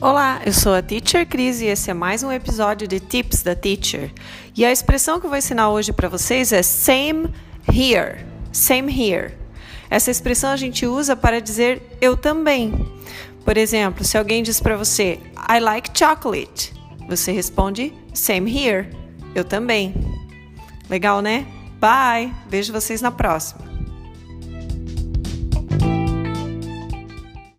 Olá, eu sou a Teacher Cris e esse é mais um episódio de Tips da Teacher. E a expressão que eu vou ensinar hoje para vocês é same here. Same here. Essa expressão a gente usa para dizer eu também. Por exemplo, se alguém diz para você I like chocolate, você responde same here. Eu também. Legal, né? Bye. Vejo vocês na próxima.